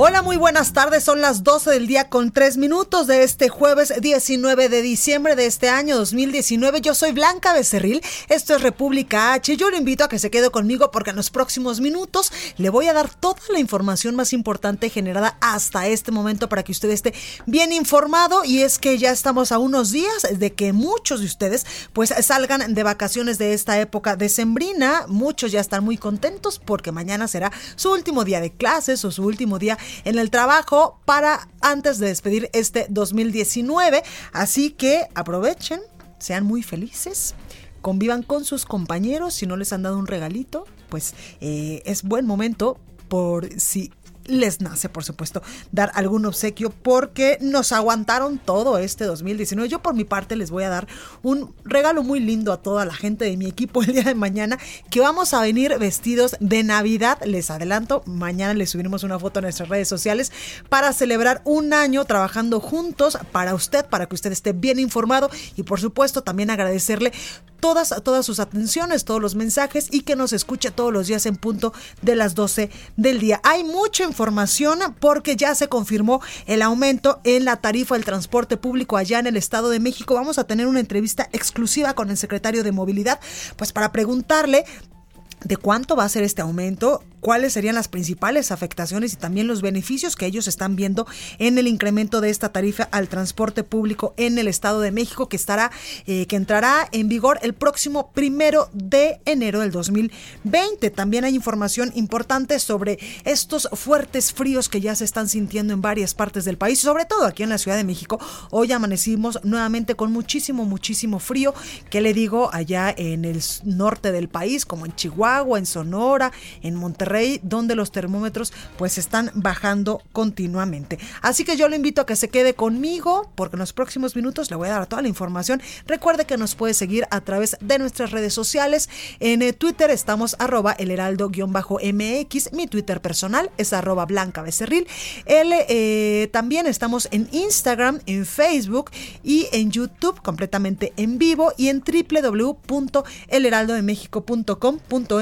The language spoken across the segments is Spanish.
Hola, muy buenas tardes. Son las 12 del día con 3 minutos de este jueves 19 de diciembre de este año 2019. Yo soy Blanca Becerril. Esto es República H. Yo lo invito a que se quede conmigo porque en los próximos minutos le voy a dar toda la información más importante generada hasta este momento para que usted esté bien informado. Y es que ya estamos a unos días de que muchos de ustedes pues salgan de vacaciones de esta época decembrina. Muchos ya están muy contentos porque mañana será su último día de clases o su último día en el trabajo para antes de despedir este 2019. Así que aprovechen, sean muy felices, convivan con sus compañeros. Si no les han dado un regalito, pues eh, es buen momento por si les nace, por supuesto, dar algún obsequio porque nos aguantaron todo este 2019. Yo por mi parte les voy a dar un regalo muy lindo a toda la gente de mi equipo el día de mañana que vamos a venir vestidos de Navidad. Les adelanto, mañana les subiremos una foto a nuestras redes sociales para celebrar un año trabajando juntos para usted, para que usted esté bien informado y por supuesto también agradecerle todas, todas sus atenciones, todos los mensajes y que nos escuche todos los días en punto de las 12 del día. Hay mucha información porque ya se confirmó el aumento en la tarifa del transporte público allá en el Estado de México. Vamos a tener una entrevista exclusiva con el secretario de Movilidad, pues para preguntarle de cuánto va a ser este aumento, cuáles serían las principales afectaciones y también los beneficios que ellos están viendo en el incremento de esta tarifa al transporte público en el Estado de México que estará eh, que entrará en vigor el próximo primero de enero del 2020. También hay información importante sobre estos fuertes fríos que ya se están sintiendo en varias partes del país, sobre todo aquí en la Ciudad de México. Hoy amanecimos nuevamente con muchísimo, muchísimo frío. ¿Qué le digo? Allá en el norte del país, como en Chihuahua, en Sonora, en Monterrey Rey, donde los termómetros pues están bajando continuamente. Así que yo le invito a que se quede conmigo porque en los próximos minutos le voy a dar toda la información. Recuerde que nos puede seguir a través de nuestras redes sociales. En eh, Twitter estamos arroba el heraldo-mx. Mi Twitter personal es arroba blanca eh, también estamos en Instagram, en Facebook y en YouTube completamente en vivo y en www.elheraldodemexico.com.mx.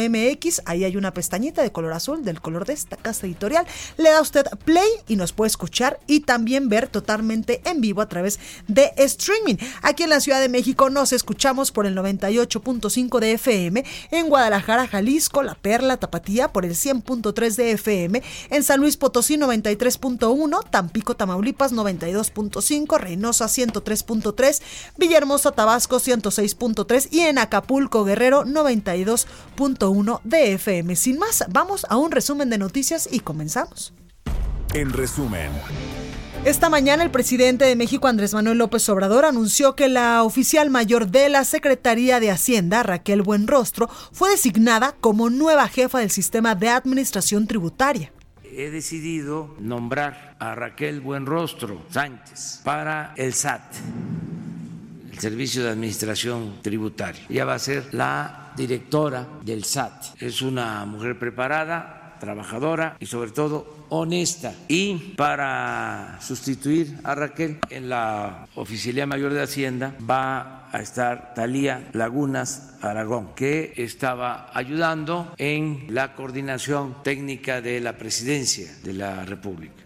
Ahí hay una pestañita de color azul, del color de esta casa editorial. Le da usted play y nos puede escuchar y también ver totalmente en vivo a través de streaming. Aquí en la Ciudad de México nos escuchamos por el 98.5 de FM, en Guadalajara, Jalisco, La Perla, Tapatía por el 100.3 de FM, en San Luis Potosí 93.1, Tampico, Tamaulipas 92.5, Reynosa 103.3, Villahermosa, Tabasco 106.3 y en Acapulco, Guerrero 92.1 de FM. Sin más, vamos a un resumen de noticias y comenzamos. En resumen. Esta mañana el presidente de México, Andrés Manuel López Obrador, anunció que la oficial mayor de la Secretaría de Hacienda, Raquel Buenrostro, fue designada como nueva jefa del sistema de administración tributaria. He decidido nombrar a Raquel Buenrostro Sánchez para el SAT, el Servicio de Administración Tributaria. Ella va a ser la directora del SAT. Es una mujer preparada, trabajadora y sobre todo honesta. Y para sustituir a Raquel en la Oficialía Mayor de Hacienda va a estar Talía Lagunas Aragón, que estaba ayudando en la coordinación técnica de la presidencia de la República.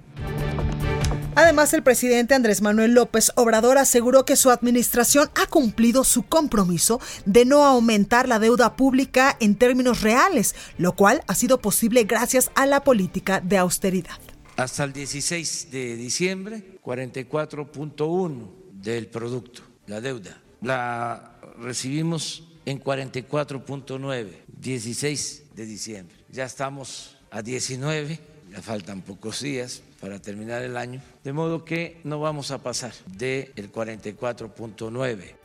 Además, el presidente Andrés Manuel López Obrador aseguró que su administración ha cumplido su compromiso de no aumentar la deuda pública en términos reales, lo cual ha sido posible gracias a la política de austeridad. Hasta el 16 de diciembre, 44.1 del producto, la deuda. La recibimos en 44.9, 16 de diciembre. Ya estamos a 19 ya faltan pocos días para terminar el año, de modo que no vamos a pasar del 44.9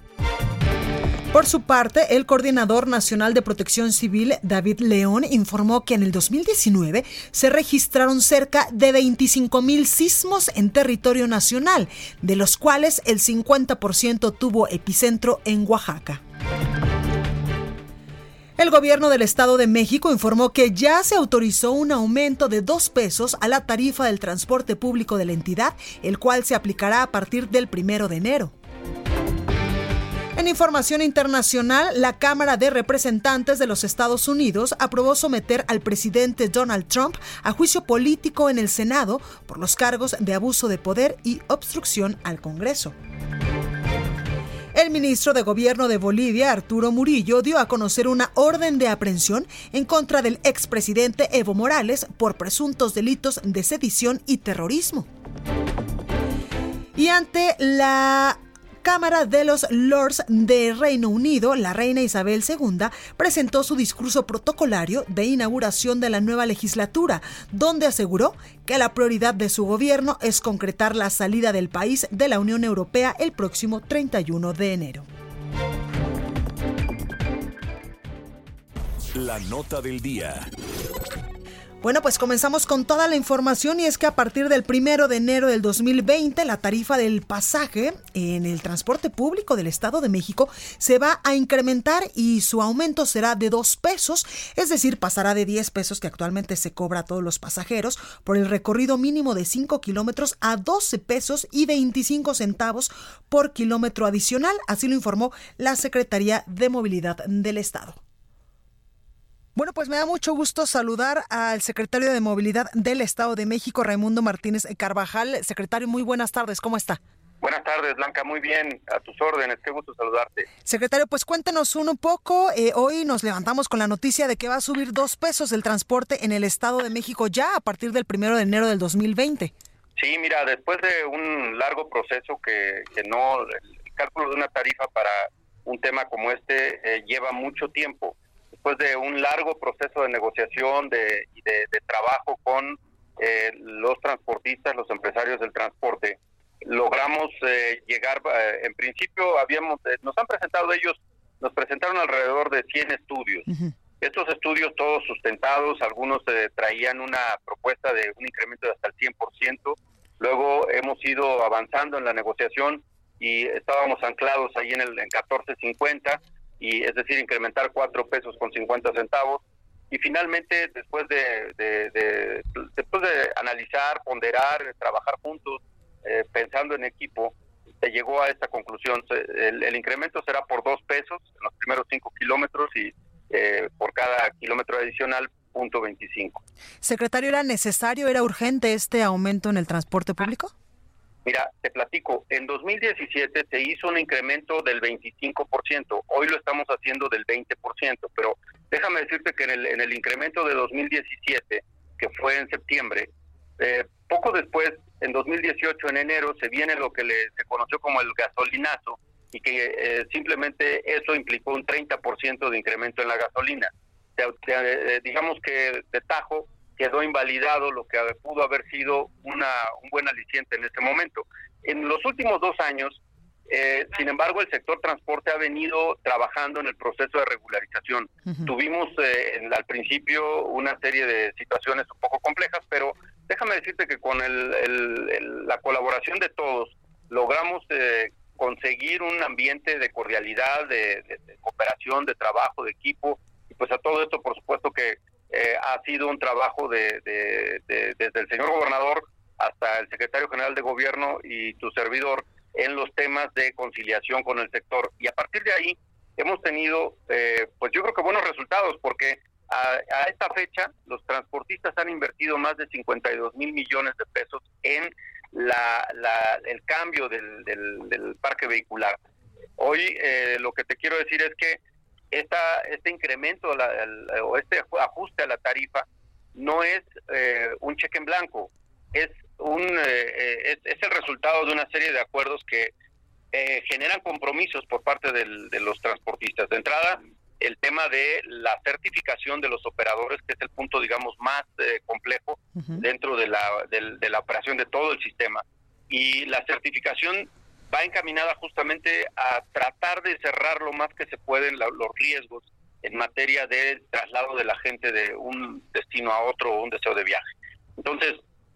por su parte, el coordinador nacional de protección civil, David León, informó que en el 2019 se registraron cerca de 25 mil sismos en territorio nacional, de los cuales el 50% tuvo epicentro en Oaxaca. El gobierno del Estado de México informó que ya se autorizó un aumento de dos pesos a la tarifa del transporte público de la entidad, el cual se aplicará a partir del primero de enero. En información internacional, la Cámara de Representantes de los Estados Unidos aprobó someter al presidente Donald Trump a juicio político en el Senado por los cargos de abuso de poder y obstrucción al Congreso. El ministro de Gobierno de Bolivia, Arturo Murillo, dio a conocer una orden de aprehensión en contra del expresidente Evo Morales por presuntos delitos de sedición y terrorismo. Y ante la Cámara de los Lords de Reino Unido, la reina Isabel II presentó su discurso protocolario de inauguración de la nueva legislatura, donde aseguró que la prioridad de su gobierno es concretar la salida del país de la Unión Europea el próximo 31 de enero. La nota del día. Bueno, pues comenzamos con toda la información y es que a partir del primero de enero del 2020 la tarifa del pasaje en el transporte público del Estado de México se va a incrementar y su aumento será de dos pesos, es decir, pasará de 10 pesos que actualmente se cobra a todos los pasajeros por el recorrido mínimo de 5 kilómetros a 12 pesos y 25 centavos por kilómetro adicional, así lo informó la Secretaría de Movilidad del Estado. Bueno, pues me da mucho gusto saludar al secretario de Movilidad del Estado de México, Raimundo Martínez Carvajal. Secretario, muy buenas tardes, ¿cómo está? Buenas tardes, Blanca, muy bien, a tus órdenes, qué gusto saludarte. Secretario, pues cuéntenos un poco, eh, hoy nos levantamos con la noticia de que va a subir dos pesos el transporte en el Estado de México ya a partir del primero de enero del 2020. Sí, mira, después de un largo proceso que, que no, el cálculo de una tarifa para un tema como este eh, lleva mucho tiempo después de un largo proceso de negociación de, y de, trabajo con eh, los transportistas, los empresarios del transporte, logramos eh, llegar, eh, en principio habíamos, nos han presentado ellos, nos presentaron alrededor de 100 estudios. Estos estudios todos sustentados, algunos traían una propuesta de un incremento de hasta el 100%, luego hemos ido avanzando en la negociación y estábamos anclados ahí en el en 1450 es decir, incrementar cuatro pesos con 50 centavos. Y finalmente, después de, después de analizar, ponderar, trabajar juntos, eh, pensando en equipo, se llegó a esta conclusión. El, incremento será por dos pesos en los primeros cinco kilómetros y eh, por cada kilómetro adicional, punto 25. Secretario, ¿era necesario, era urgente este aumento en el transporte público? Mira, te platico, en 2017 se hizo un incremento del 25%, hoy lo estamos haciendo del 20%, pero déjame decirte que en el, en el incremento de 2017, que fue en septiembre, eh, poco después, en 2018, en enero, se viene lo que le, se conoció como el gasolinazo y que eh, simplemente eso implicó un 30% de incremento en la gasolina. Eh, digamos que de tajo quedó invalidado lo que pudo haber sido una, un buen aliciente en ese momento. En los últimos dos años, eh, sin embargo, el sector transporte ha venido trabajando en el proceso de regularización. Tuvimos eh, al principio una serie de situaciones un poco complejas, pero déjame decirte que con el, la colaboración de todos logramos eh, conseguir un ambiente de cordialidad, de, de, cooperación, de trabajo, de equipo. Y pues a todo esto, por supuesto que eh, ha sido un trabajo de, desde el señor gobernador hasta el secretario general de gobierno y tu servidor en los temas de conciliación con el sector. Y a partir de ahí hemos tenido, eh, pues yo creo que buenos resultados, porque a, esta fecha los transportistas han invertido más de 52 mil millones de pesos en la, el cambio del, del, parque vehicular. Hoy eh, lo que te quiero decir es que esta, este incremento o este ajuste a la tarifa no es eh, un cheque en blanco, es, un, eh, es, el resultado de una serie de acuerdos que eh, generan compromisos por parte de los transportistas. De entrada, el tema de la certificación de los operadores, que es el punto, digamos, más eh, complejo dentro de la, de, la operación de todo el sistema. Y la certificación va encaminada justamente a tratar de cerrar lo más que se pueden los riesgos en materia de traslado de la gente de un destino a otro o un deseo de viaje. Entonces,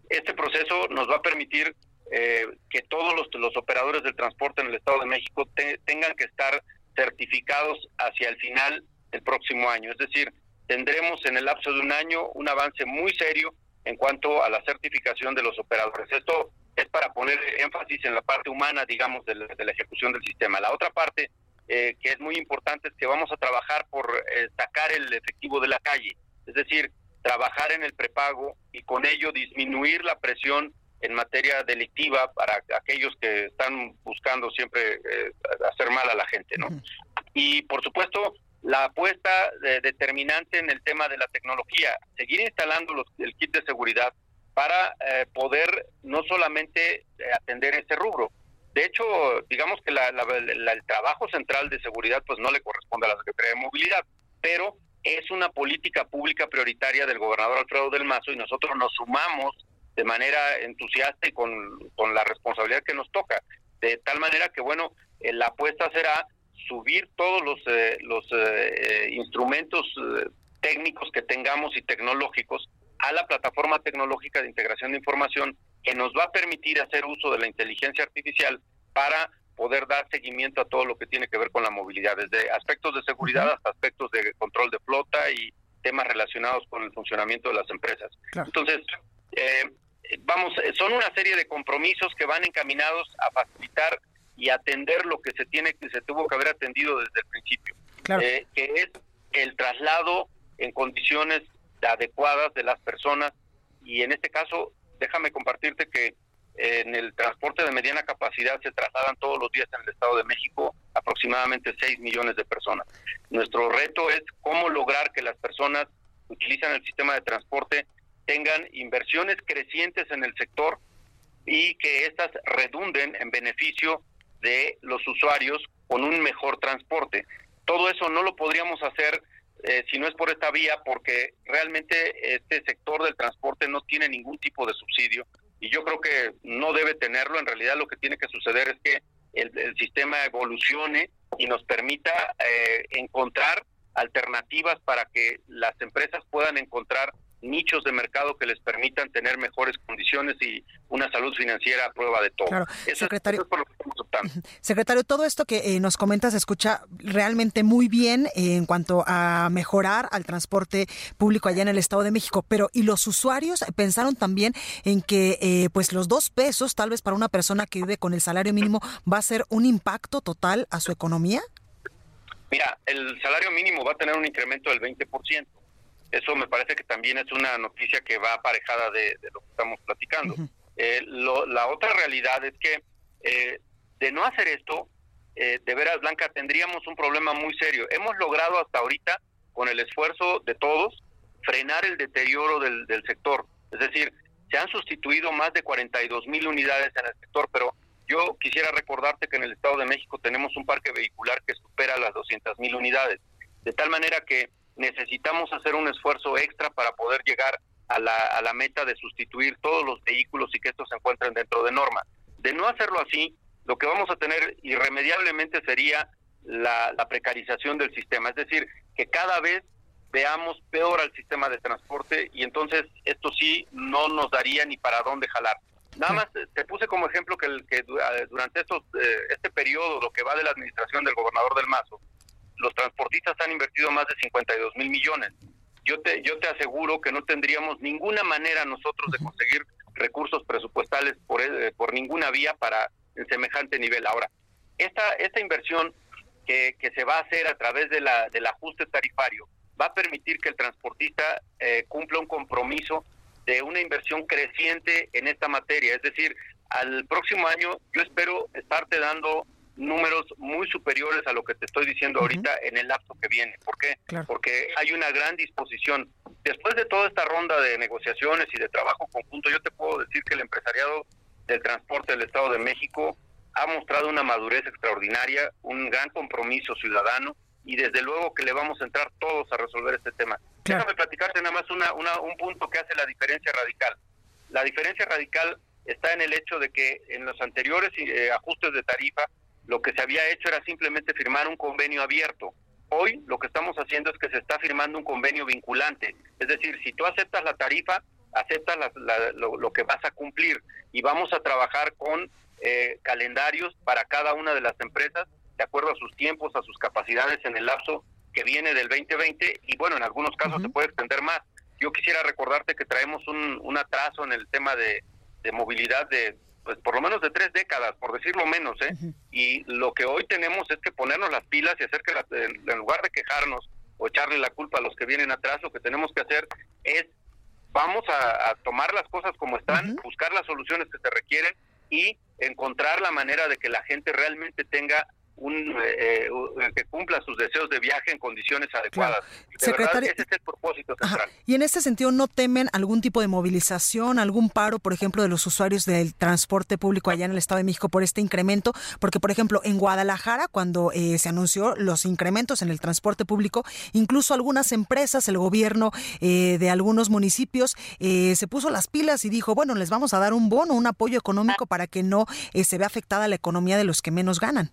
este proceso nos va a permitir eh, que todos los, operadores del transporte en el Estado de México tengan que estar certificados hacia el final del próximo año. Es decir, tendremos en el lapso de un año un avance muy serio en cuanto a la certificación de los operadores. Esto es para poner énfasis en la parte humana, digamos, de la, ejecución del sistema. La otra parte eh, que es muy importante es que vamos a trabajar por eh, sacar el efectivo de la calle, es decir, trabajar en el prepago y con ello disminuir la presión en materia delictiva para aquellos que están buscando siempre eh, hacer mal a la gente, ¿no? Y por supuesto, la apuesta determinante en el tema de la tecnología, seguir instalando los, el kit de seguridad para eh, poder no solamente eh, atender ese rubro. De hecho, digamos que el trabajo central de seguridad pues no le corresponde a la Secretaría de Movilidad, pero es una política pública prioritaria del gobernador Alfredo del Mazo y nosotros nos sumamos de manera entusiasta y con, la responsabilidad que nos toca. De tal manera que, bueno, eh, la apuesta será subir todos los, los instrumentos técnicos que tengamos y tecnológicos a la plataforma tecnológica de integración de información que nos va a permitir hacer uso de la inteligencia artificial para poder dar seguimiento a todo lo que tiene que ver con la movilidad, desde aspectos de seguridad hasta aspectos de control de flota y temas relacionados con el funcionamiento de las empresas. Entonces, eh, vamos, son una serie de compromisos que van encaminados a facilitar y atender lo que se tiene que se tuvo que haber atendido desde el principio, eh, que es el traslado en condiciones adecuadas de las personas y en este caso déjame compartirte que eh, en el transporte de mediana capacidad se trasladan todos los días en el Estado de México aproximadamente 6 millones de personas. Nuestro reto es cómo lograr que las personas que utilizan el sistema de transporte tengan inversiones crecientes en el sector y que éstas redunden en beneficio de los usuarios con un mejor transporte. Todo eso no lo podríamos hacer eh, si no es por esta vía, porque realmente este sector del transporte no tiene ningún tipo de subsidio y yo creo que no debe tenerlo. En realidad lo que tiene que suceder es que el, sistema evolucione y nos permita eh, encontrar alternativas para que las empresas puedan encontrar nichos de mercado que les permitan tener mejores condiciones y una salud financiera a prueba de todo. Claro. secretario, Secretario, todo esto que eh, nos comentas se escucha realmente muy bien eh, en cuanto a mejorar al transporte público allá en el Estado de México, pero ¿y los usuarios pensaron también en que eh, pues los dos pesos, tal vez para una persona que vive con el salario mínimo, va a ser un impacto total a su economía? Mira, el salario mínimo va a tener un incremento del 20%. Eso me parece que también es una noticia que va aparejada de, lo que estamos platicando. Eh, la otra realidad es que eh, de no hacer esto, eh, de veras, Blanca, tendríamos un problema muy serio. Hemos logrado hasta ahorita, con el esfuerzo de todos, frenar el deterioro del, del sector. Es decir, se han sustituido más de 42 mil unidades en el sector, pero yo quisiera recordarte que en el Estado de México tenemos un parque vehicular que supera las 200 mil unidades. De tal manera que necesitamos hacer un esfuerzo extra para poder llegar a la, a la meta de sustituir todos los vehículos y que estos se encuentren dentro de norma. De no hacerlo así, lo que vamos a tener irremediablemente sería la, la precarización del sistema, es decir, que cada vez veamos peor al sistema de transporte y entonces esto sí no nos daría ni para dónde jalar. Nada más te puse como ejemplo que, el, que durante estos, eh, este periodo, lo que va de la administración del gobernador del Mazo, los transportistas han invertido más de 52 mil millones. Yo te, yo te aseguro que no tendríamos ninguna manera nosotros de conseguir recursos presupuestales por, eh, por ninguna vía para el semejante nivel. Ahora, esta, esta inversión que, que se va a hacer a través de la, del ajuste tarifario va a permitir que el transportista eh, cumpla un compromiso de una inversión creciente en esta materia. Es decir, al próximo año yo espero estarte dando números muy superiores a lo que te estoy diciendo ahorita en el lapso que viene. ¿Por qué? Porque hay una gran disposición. Después de toda esta ronda de negociaciones y de trabajo conjunto, yo te puedo decir que el empresariado del transporte del Estado de México ha mostrado una madurez extraordinaria, un gran compromiso ciudadano y desde luego que le vamos a entrar todos a resolver este tema. Déjame platicarte nada más una, un punto que hace la diferencia radical. La diferencia radical está en el hecho de que en los anteriores eh, ajustes de tarifa lo que se había hecho era simplemente firmar un convenio abierto. Hoy lo que estamos haciendo es que se está firmando un convenio vinculante. Es decir, si tú aceptas la tarifa, aceptas lo, que vas a cumplir y vamos a trabajar con eh, calendarios para cada una de las empresas de acuerdo a sus tiempos, a sus capacidades en el lapso que viene del 2020 y bueno, en algunos casos se puede extender más. Yo quisiera recordarte que traemos un, atraso en el tema de, movilidad de pues por lo menos de tres décadas, por decirlo menos, ¿eh? Y lo que hoy tenemos es que ponernos las pilas y hacer que en lugar de quejarnos o echarle la culpa a los que vienen atrás, lo que tenemos que hacer es vamos a, tomar las cosas como están, buscar las soluciones que se requieren y encontrar la manera de que la gente realmente tenga un, eh, eh, que cumpla sus deseos de viaje en condiciones adecuadas. Secretario, ese es el propósito central. Y en este sentido, ¿no temen algún tipo de movilización, algún paro, por ejemplo, de los usuarios del transporte público allá en el Estado de México por este incremento? Porque, por ejemplo, en Guadalajara, cuando eh, se anunció los incrementos en el transporte público, incluso algunas empresas, el gobierno de algunos municipios, se puso las pilas y dijo, bueno, les vamos a dar un bono, un apoyo económico para que no se vea afectada la economía de los que menos ganan.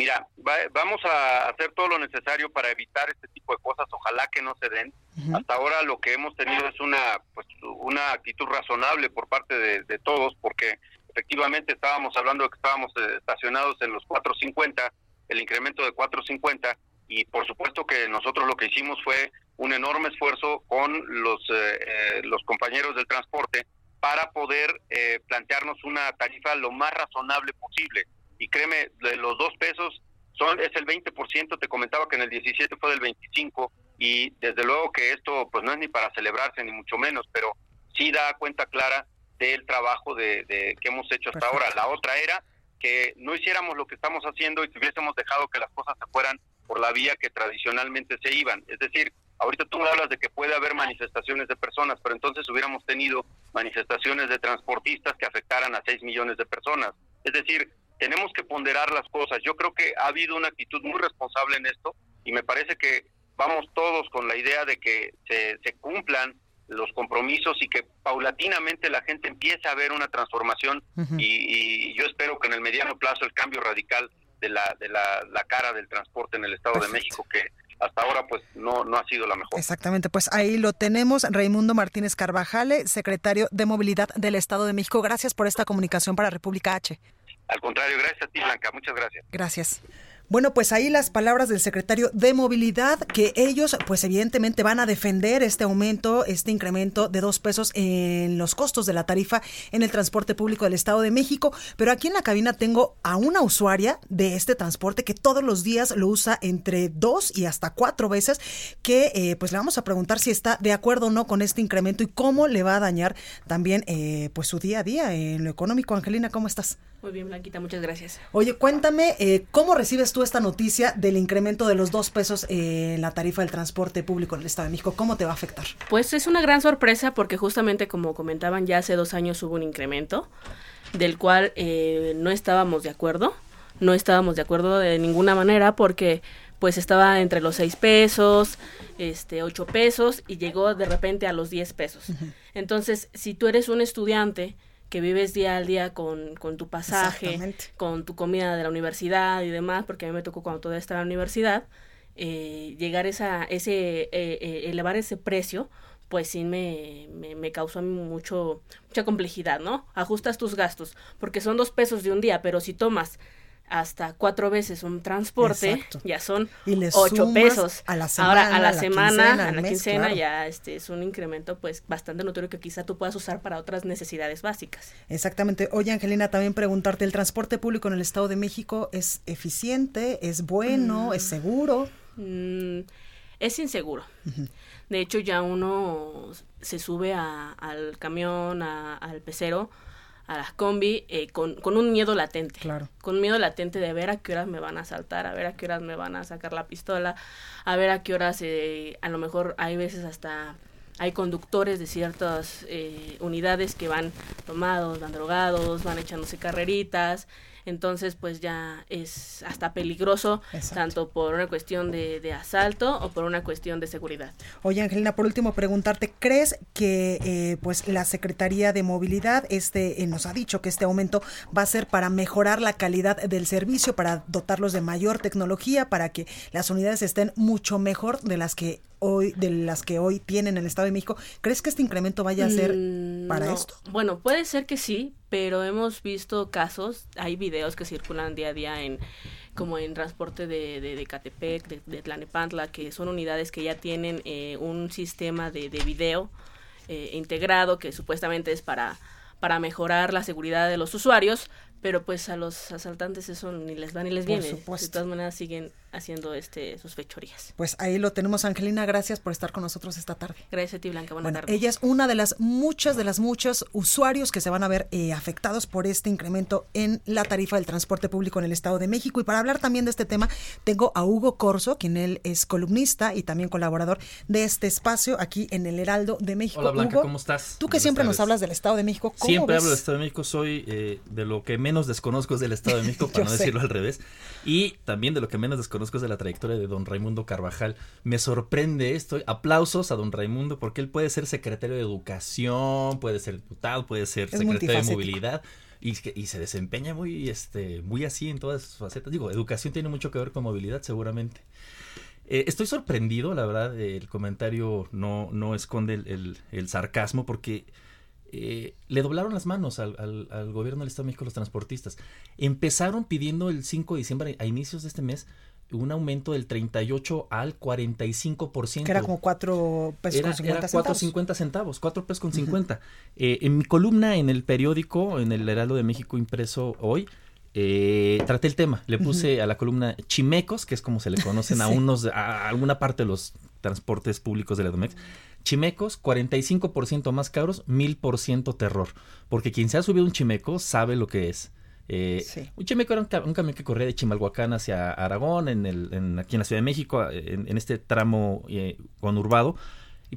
Mira, vamos a hacer todo lo necesario para evitar este tipo de cosas, ojalá que no se den. Hasta ahora lo que hemos tenido es una pues una actitud razonable por parte de, todos, porque efectivamente estábamos hablando de que estábamos eh, estacionados en los 450, el incremento de 450, y por supuesto que nosotros lo que hicimos fue un enorme esfuerzo con los, eh, eh, los compañeros del transporte para poder plantearnos una tarifa lo más razonable posible y créeme, de los dos pesos son es el 20%, te comentaba que en el 17 fue del 25 y desde luego que esto pues no es ni para celebrarse ni mucho menos, pero sí da cuenta clara del trabajo de, que hemos hecho hasta ahora. La otra era que no hiciéramos lo que estamos haciendo y que hubiésemos dejado que las cosas se fueran por la vía que tradicionalmente se iban. Es decir, ahorita tú hablas de que puede haber manifestaciones de personas, pero entonces hubiéramos tenido manifestaciones de transportistas que afectaran a 6 millones de personas. Es decir, tenemos que ponderar las cosas. Yo creo que ha habido una actitud muy responsable en esto y me parece que vamos todos con la idea de que se, se cumplan los compromisos y que paulatinamente la gente empiece a ver una transformación y, yo espero que en el mediano plazo el cambio radical de la, de la, cara del transporte en el Estado de México que hasta ahora pues no, no ha sido la mejor. Exactamente, pues ahí lo tenemos. Raimundo Martínez Carvajale, secretario de Movilidad del Estado de México. Gracias por esta comunicación para República H. Al contrario, gracias a ti, Blanca. Muchas gracias. Gracias. Bueno, pues ahí las palabras del secretario de Movilidad, que ellos, pues evidentemente van a defender este aumento, este incremento de dos pesos en los costos de la tarifa en el transporte público del Estado de México. Pero aquí en la cabina tengo a una usuaria de este transporte que todos los días lo usa entre dos y hasta cuatro veces, que eh, pues le vamos a preguntar si está de acuerdo o no con este incremento y cómo le va a dañar también eh, pues su día a día en lo económico. Angelina, ¿cómo estás? Muy bien, Blanquita, muchas gracias. Oye, cuéntame, eh, ¿cómo recibes tú esta noticia del incremento de los dos pesos en la tarifa del transporte público en el Estado de México? ¿Cómo te va a afectar? Pues es una gran sorpresa porque justamente como comentaban, ya hace dos años hubo un incremento del cual eh, no estábamos de acuerdo. No estábamos de acuerdo de ninguna manera porque pues estaba entre los seis pesos, este, ocho pesos y llegó de repente a los diez pesos. Entonces, si tú eres un estudiante, que vives día al día con, con tu pasaje, con tu comida de la universidad y demás, porque a mí me tocó cuando todavía estaba en la universidad, eh, llegar esa, ese, eh, eh, elevar ese precio, pues sí me, me, me, causó mucho, mucha complejidad, ¿no? Ajustas tus gastos, porque son dos pesos de un día, pero si tomas hasta cuatro veces un transporte, ya son ocho pesos. A la semana, Ahora a la, semana, a la quincena, ya este es un incremento pues bastante notorio que quizá tú puedas usar para otras necesidades básicas. Exactamente. Oye, Angelina, también preguntarte, ¿el transporte público en el Estado de México es eficiente, es bueno, es mm. seguro? Mm, es inseguro. De hecho, ya uno se sube al camión, al pecero, a las combi eh, con, con, un miedo latente. Claro. Con miedo latente de ver a qué horas me van a saltar, a ver a qué horas me van a sacar la pistola, a ver a qué horas, eh, a lo mejor hay veces hasta hay conductores de ciertas eh, unidades que van tomados, van drogados, van echándose carreritas, entonces pues ya es hasta peligroso tanto por una cuestión de, asalto o por una cuestión de seguridad. Oye Angelina, por último preguntarte, ¿crees que eh, pues la Secretaría de Movilidad este eh, nos ha dicho que este aumento va a ser para mejorar la calidad del servicio, para dotarlos de mayor tecnología, para que las unidades estén mucho mejor de las que hoy de las que hoy tienen en el Estado de México. ¿Crees que este incremento vaya a ser mm, para esto? Bueno, puede ser que sí, pero hemos visto casos, hay videos que circulan día a día en como en transporte de, de, de Catepec, de, de, Tlanepantla, que son unidades que ya tienen eh, un sistema de, de video eh, integrado que supuestamente es para, para mejorar la seguridad de los usuarios, pero pues a los asaltantes eso ni les va ni les viene. De todas maneras siguen haciendo este sus fechorías. Pues ahí lo tenemos, Angelina. Gracias por estar con nosotros esta tarde. Gracias a ti, Blanca. Buenas bueno, Ella es una de las muchas, de las muchos usuarios que se van a ver eh, afectados por este incremento en la tarifa del transporte público en el Estado de México. Y para hablar también de este tema, tengo a Hugo Corso, quien él es columnista y también colaborador de este espacio aquí en el Heraldo de México. Hola, Blanca, ¿cómo estás? Tú que siempre nos hablas del Estado de México. ¿cómo siempre hablo del Estado de México. Soy eh, de lo que menos desconozco es del Estado de México, para no decirlo al revés. Y también de lo que menos desconozco es de la trayectoria de don Raimundo Carvajal. Me sorprende esto. Aplausos a don Raimundo porque él puede ser secretario de Educación, puede ser diputado, puede ser secretario de Movilidad. Y, y, se desempeña muy, este, muy así en todas sus facetas. Digo, educación tiene mucho que ver con movilidad, seguramente. Eh, estoy sorprendido, la verdad, el comentario no, no esconde el, el, sarcasmo, porque eh, le doblaron las manos al, al, gobierno del Estado de México los transportistas. Empezaron pidiendo el 5 de diciembre, a inicios de este mes, un aumento del 38 al 45%. Que era como 4 pesos con 50 era 4 50 centavos, 4 pesos con 50. Eh, en mi columna en el periódico, en el Heraldo de México impreso hoy, eh, traté el tema. Le puse a la columna chimecos, que es como se le conocen a unos, a alguna parte de los transportes públicos de la Domex. Chimecos, 45% más caros, 1000% terror. Porque quien se ha subido un chimeco sabe lo que es. Eh, Un chimeco era un, camión que corría de Chimalhuacán hacia Aragón, en el, en, aquí en la Ciudad de México, en, este tramo eh, conurbado.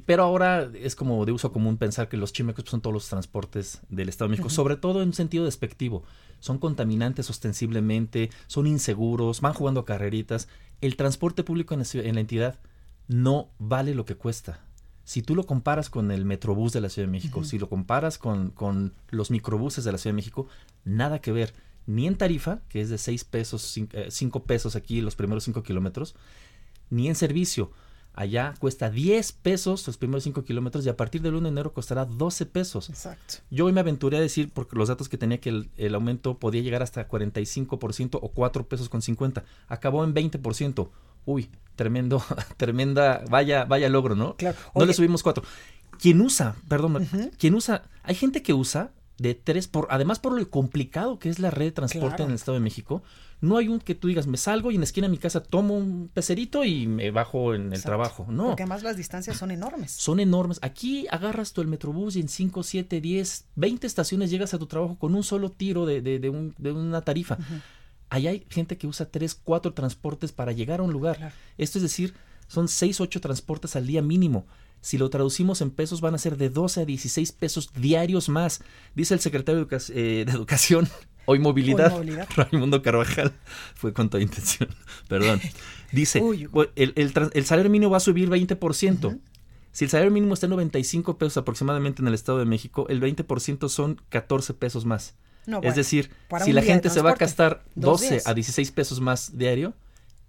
Pero ahora es como de uso común pensar que los chimecos son todos los transportes del Estado de México, sobre todo en un sentido despectivo. Son contaminantes ostensiblemente, son inseguros, van jugando a carreritas. El transporte público en la, en la entidad no vale lo que cuesta. Si tú lo comparas con el Metrobús de la Ciudad de México, si lo comparas con, con, los microbuses de la Ciudad de México, nada que ver. Ni en tarifa, que es de 6 pesos, 5 eh, pesos aquí los primeros 5 kilómetros, ni en servicio. Allá cuesta 10 pesos los primeros 5 kilómetros y a partir del 1 de enero costará 12 pesos. Exacto. Yo hoy me aventuré a decir, porque los datos que tenía, que el, el aumento podía llegar hasta 45% o 4 pesos con 50. Acabó en 20% uy, tremendo, tremenda, vaya, vaya logro, ¿no? Claro. no le subimos cuatro. Quien usa, perdón, quien usa, hay gente que usa de tres por, además por lo complicado que es la red de transporte en el Estado de México, no hay un que tú digas, me salgo y en la esquina de mi casa tomo un pecerito y me bajo en el trabajo. No. Porque además las distancias son enormes. Son enormes. Aquí agarras tú el metrobús y en 5, 7, 10, 20 estaciones llegas a tu trabajo con un solo tiro de, de, un, de una tarifa. Allá hay gente que usa tres, cuatro transportes para llegar a un lugar. Esto es decir, son seis, ocho transportes al día mínimo. Si lo traducimos en pesos, van a ser de 12 a 16 pesos diarios más. Dice el secretario de, eh, Educación, hoy movilidad, Raimundo Carvajal, fue con toda intención, perdón. Dice, el, salario mínimo va a subir 20%. Si el salario mínimo está en 95 pesos aproximadamente en el Estado de México, el 20% son 14 pesos más es decir, si la gente se va a gastar 12 a 16 pesos más diario,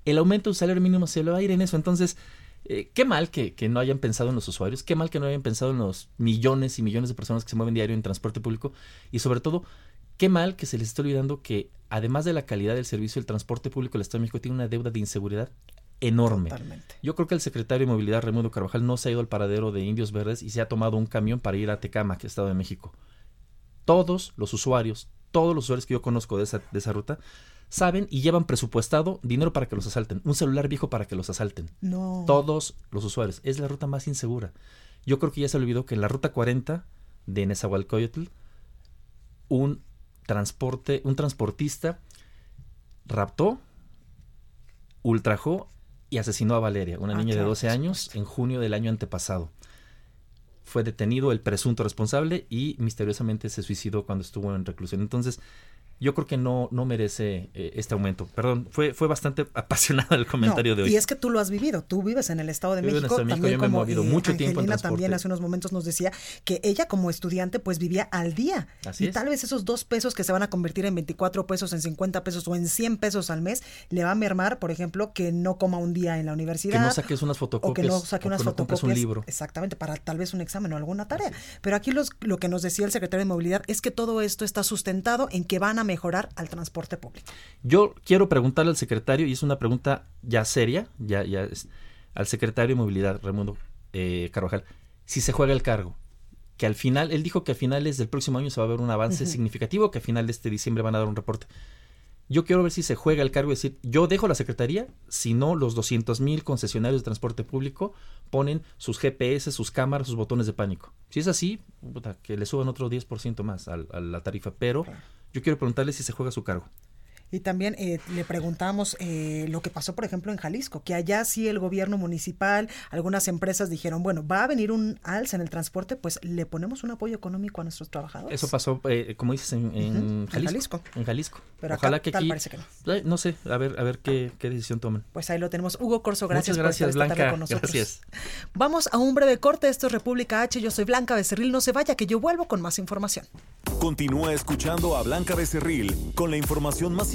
el aumento del salario mínimo se le va a ir en eso. Entonces, eh, qué mal que, no hayan pensado en los usuarios, qué mal que no hayan pensado en los millones y millones de personas que se mueven diario en transporte público y sobre todo, qué mal que se les esté olvidando que además de la calidad del servicio, el transporte público del Estado de México tiene una deuda de inseguridad enorme. Yo creo que el secretario de Movilidad, Raimundo Carvajal, no se ha ido al paradero de Indios Verdes y se ha tomado un camión para ir a Tecama, que es Estado de México todos los usuarios, todos los usuarios que yo conozco de esa, de esa ruta, saben y llevan presupuestado dinero para que los asalten, un celular viejo para que los asalten. No. Todos los usuarios. Es la ruta más insegura. Yo creo que ya se olvidó que en la ruta 40 de Nezahualcóyotl, un transporte, un transportista raptó, ultrajó y asesinó a Valeria, una ah, niña de 12 años, en junio del año antepasado. Fue detenido el presunto responsable y misteriosamente se suicidó cuando estuvo en reclusión. Entonces, yo creo que no, no merece eh, este aumento. Perdón, fue, fue bastante apasionado el comentario de hoy. Y es que tú lo has vivido, tú vives en el Estado de México. también yo me he movido eh, mucho tiempo en también hace unos momentos nos decía que ella como estudiante pues vivía al día. Así y tal vez esos dos pesos que se van a convertir en 24 pesos, en 50 pesos o en 100 pesos al mes, le va a mermar, por ejemplo, que no coma un día en la universidad. Que no saques unas fotocopias. O que no saque unas fotocopias. un libro. Exactamente, para tal vez un examen o alguna tarea. Pero aquí los, lo que nos decía el secretario de Movilidad es que todo esto está sustentado en que van a mejorar al transporte público. Yo quiero preguntarle al secretario, y es una pregunta ya seria, ya, ya es, al secretario de Movilidad, Raimundo eh, Carvajal, si se juega el cargo. Que al final, él dijo que a finales del próximo año se va a ver un avance significativo, que a final de este diciembre van a dar un reporte. Yo quiero ver si se juega el cargo y decir, yo dejo la secretaría, si no, los 200 mil concesionarios de transporte público ponen sus GPS, sus cámaras, sus botones de pánico. Si es así, que le suban otro 10% más a, a, la tarifa, pero yo quiero preguntarle si se juega su cargo. Y también eh, le preguntamos eh, lo que pasó, por ejemplo, en Jalisco, que allá sí el gobierno municipal, algunas empresas dijeron, bueno, va a venir un alza en el transporte, pues le ponemos un apoyo económico a nuestros trabajadores. Eso pasó, eh, como dices, en, Jalisco, en, Jalisco, Pero Ojalá que aquí, parece que no. no sé, a ver, a ver qué, qué, decisión toman. Pues ahí lo tenemos. Hugo Corso, gracias, Muchas gracias por Blanca, con nosotros. Gracias. Vamos a un breve corte. Esto es República H. Yo soy Blanca Becerril. No se vaya, que yo vuelvo con más información. Continúa escuchando a Blanca Becerril con la información más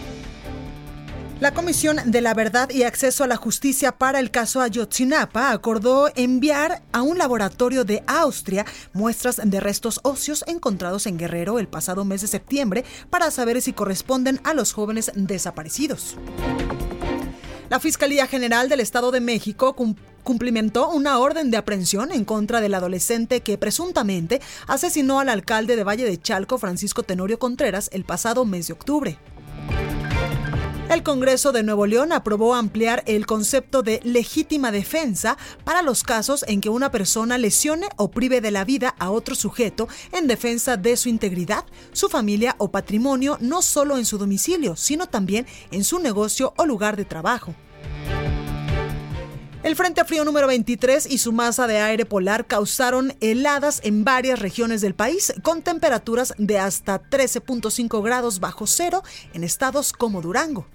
La Comisión de la Verdad y Acceso a la Justicia para el caso Ayotzinapa acordó enviar a un laboratorio de Austria muestras de restos óseos encontrados en Guerrero el pasado mes de septiembre para saber si corresponden a los jóvenes desaparecidos. La Fiscalía General del Estado de México cumplimentó una orden de aprehensión en contra del adolescente que presuntamente asesinó al alcalde de Valle de Chalco, Francisco Tenorio Contreras, el pasado mes de octubre. El Congreso de Nuevo León aprobó ampliar el concepto de legítima defensa para los casos en que una persona lesione o prive de la vida a otro sujeto en defensa de su integridad, su familia o patrimonio, no solo en su domicilio, sino también en su negocio o lugar de trabajo. El Frente Frío número 23 y su masa de aire polar causaron heladas en varias regiones del país, con temperaturas de hasta 13.5 grados bajo cero en estados como Durango.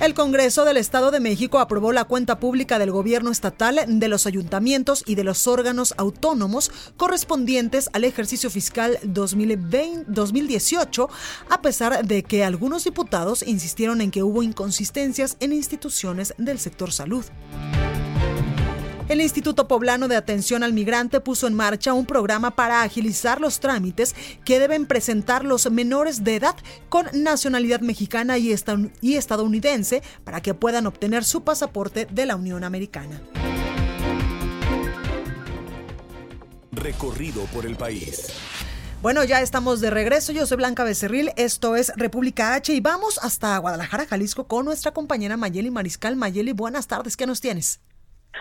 El Congreso del Estado de México aprobó la cuenta pública del gobierno estatal, de los ayuntamientos y de los órganos autónomos correspondientes al ejercicio fiscal 2020, 2018, a pesar de que algunos diputados insistieron en que hubo inconsistencias en instituciones del sector salud. El Instituto Poblano de Atención al Migrante puso en marcha un programa para agilizar los trámites que deben presentar los menores de edad con nacionalidad mexicana y estadounidense para que puedan obtener su pasaporte de la Unión Americana. Recorrido por el país. Bueno, ya estamos de regreso. Yo soy Blanca Becerril. Esto es República H y vamos hasta Guadalajara, Jalisco, con nuestra compañera Mayeli Mariscal. Mayeli, buenas tardes. ¿Qué nos tienes?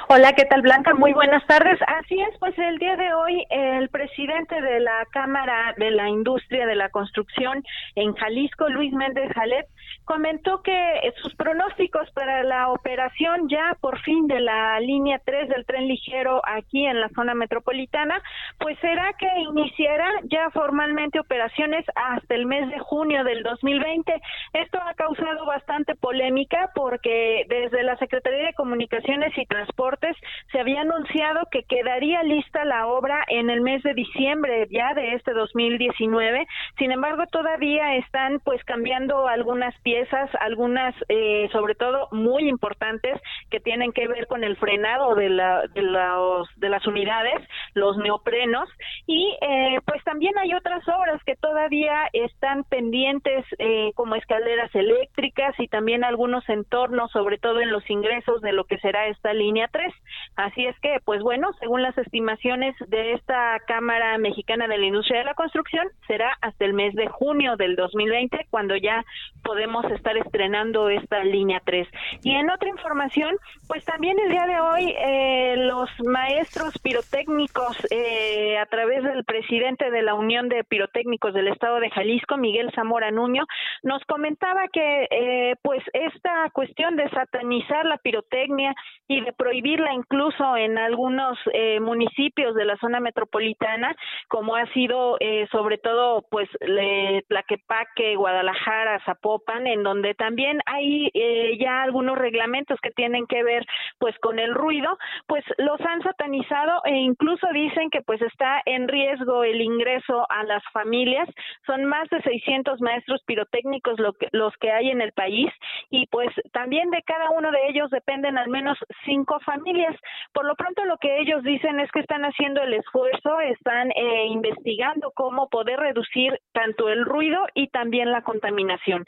Hola, ¿qué tal Blanca? Muy buenas tardes. Así es, pues el día de hoy el presidente de la Cámara de la Industria de la Construcción en Jalisco, Luis Méndez Jalet, comentó que sus pronósticos para la operación ya por fin de la línea 3 del tren ligero aquí en la zona metropolitana, pues será que iniciará ya formalmente operaciones hasta el mes de junio del 2020. Esto ha causado bastante polémica porque desde la Secretaría de Comunicaciones y Transportes se había anunciado que quedaría lista la obra en el mes de diciembre ya de este 2019. Sin embargo, todavía están pues cambiando algunas piezas algunas eh, sobre todo muy importantes que tienen que ver con el frenado de, la, de, los, de las unidades, los neoprenos y eh, pues también hay otras obras que todavía están pendientes eh, como escaleras eléctricas y también algunos entornos, sobre todo en los ingresos de lo que será esta línea 3. Así es que, pues bueno, según las estimaciones de esta Cámara Mexicana de la Industria de la Construcción, será hasta el mes de junio del 2020 cuando ya podemos estar estrenando esta línea 3. Y en otra información, pues también el día de hoy eh, los maestros pirotécnicos eh, a través del presidente de la Unión de Pirotécnicos del Estado de Jalisco, Miguel Zamora Nuño, nos comentaba que eh, pues esta cuestión de satanizar la pirotecnia y de prohibirla incluso en algunos eh, municipios de la zona metropolitana, como ha sido eh, sobre todo pues le, Tlaquepaque, Guadalajara, Zapopan, en donde también hay eh, ya algunos reglamentos que tienen que ver pues con el ruido, pues los han satanizado e incluso dicen que pues está en riesgo el ingreso a las familias. Son más de 600 maestros pirotécnicos lo que, los que hay en el país y pues también de cada uno de ellos dependen al menos cinco familias. Por lo pronto lo que ellos dicen es que están haciendo el esfuerzo, están eh, investigando cómo poder reducir tanto el ruido y también la contaminación.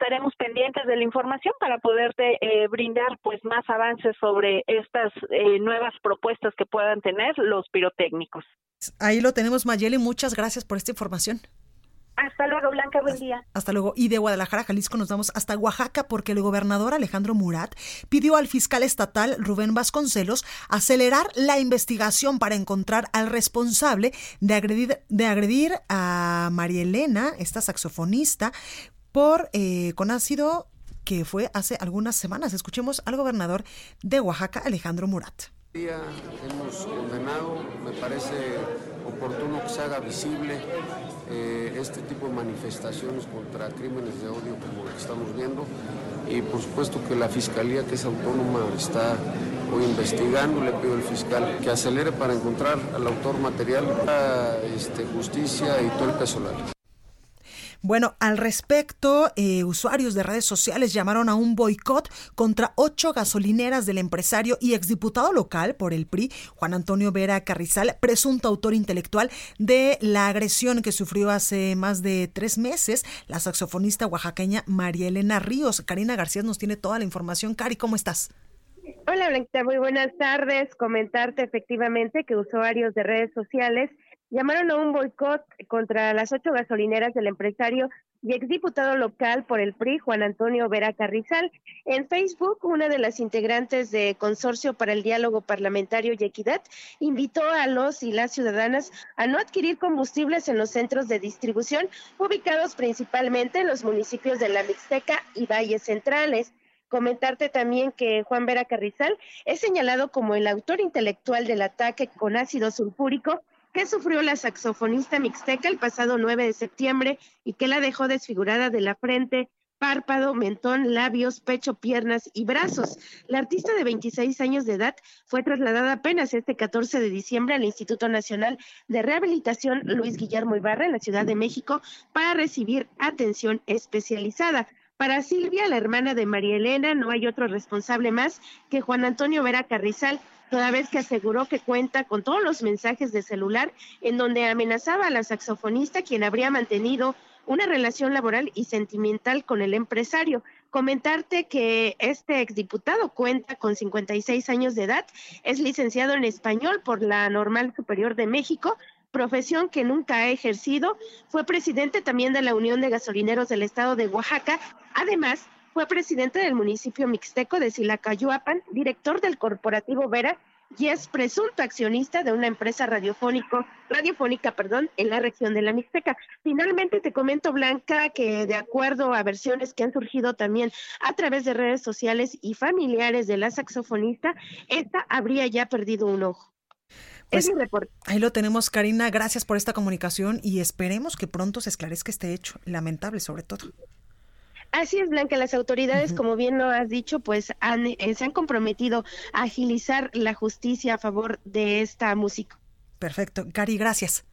Estaremos pendientes de la información para poderte eh, brindar pues más avances sobre estas eh, nuevas propuestas que puedan tener los pirotécnicos. Ahí lo tenemos, Mayeli. Muchas gracias por esta información. Hasta luego, Blanca, buen día. Hasta luego. Y de Guadalajara, Jalisco, nos vamos hasta Oaxaca porque el gobernador Alejandro Murat pidió al fiscal estatal Rubén Vasconcelos acelerar la investigación para encontrar al responsable de agredir, de agredir a María Elena, esta saxofonista, por eh, con ácido que fue hace algunas semanas. Escuchemos al gobernador de Oaxaca, Alejandro Murat. Hemos condenado, me parece oportuno que se haga visible eh, este tipo de manifestaciones contra crímenes de odio como lo que estamos viendo y por supuesto que la Fiscalía que es autónoma está hoy investigando, le pido al fiscal que acelere para encontrar al autor material, este, justicia y todo el personal. Bueno, al respecto, eh, usuarios de redes sociales llamaron a un boicot contra ocho gasolineras del empresario y exdiputado local por el PRI, Juan Antonio Vera Carrizal, presunto autor intelectual de la agresión que sufrió hace más de tres meses la saxofonista oaxaqueña María Elena Ríos. Karina García nos tiene toda la información. Cari, ¿cómo estás? Hola Blanquita, muy buenas tardes. Comentarte efectivamente que usuarios de redes sociales llamaron a un boicot contra las ocho gasolineras del empresario y exdiputado local por el PRI, Juan Antonio Vera Carrizal. En Facebook, una de las integrantes de Consorcio para el Diálogo Parlamentario y Equidad invitó a los y las ciudadanas a no adquirir combustibles en los centros de distribución ubicados principalmente en los municipios de La Mixteca y Valles Centrales. Comentarte también que Juan Vera Carrizal es señalado como el autor intelectual del ataque con ácido sulfúrico que sufrió la saxofonista mixteca el pasado 9 de septiembre y que la dejó desfigurada de la frente, párpado, mentón, labios, pecho, piernas y brazos. La artista de 26 años de edad fue trasladada apenas este 14 de diciembre al Instituto Nacional de Rehabilitación Luis Guillermo Ibarra en la Ciudad de México para recibir atención especializada. Para Silvia, la hermana de María Elena, no hay otro responsable más que Juan Antonio Vera Carrizal, toda vez que aseguró que cuenta con todos los mensajes de celular en donde amenazaba a la saxofonista quien habría mantenido una relación laboral y sentimental con el empresario. Comentarte que este exdiputado cuenta con 56 años de edad, es licenciado en español por la Normal Superior de México, profesión que nunca ha ejercido, fue presidente también de la Unión de Gasolineros del Estado de Oaxaca, además fue presidente del municipio mixteco de Silacayuapan, director del corporativo Vera y es presunto accionista de una empresa radiofónico, radiofónica perdón, en la región de la Mixteca. Finalmente te comento, Blanca, que de acuerdo a versiones que han surgido también a través de redes sociales y familiares de la saxofonista, esta habría ya perdido un ojo. Pues, es mi reporte. Ahí lo tenemos, Karina. Gracias por esta comunicación y esperemos que pronto se esclarezca este hecho, lamentable sobre todo. Así es, Blanca. Las autoridades, como bien lo has dicho, pues han, eh, se han comprometido a agilizar la justicia a favor de esta música. Perfecto. Cari, gracias.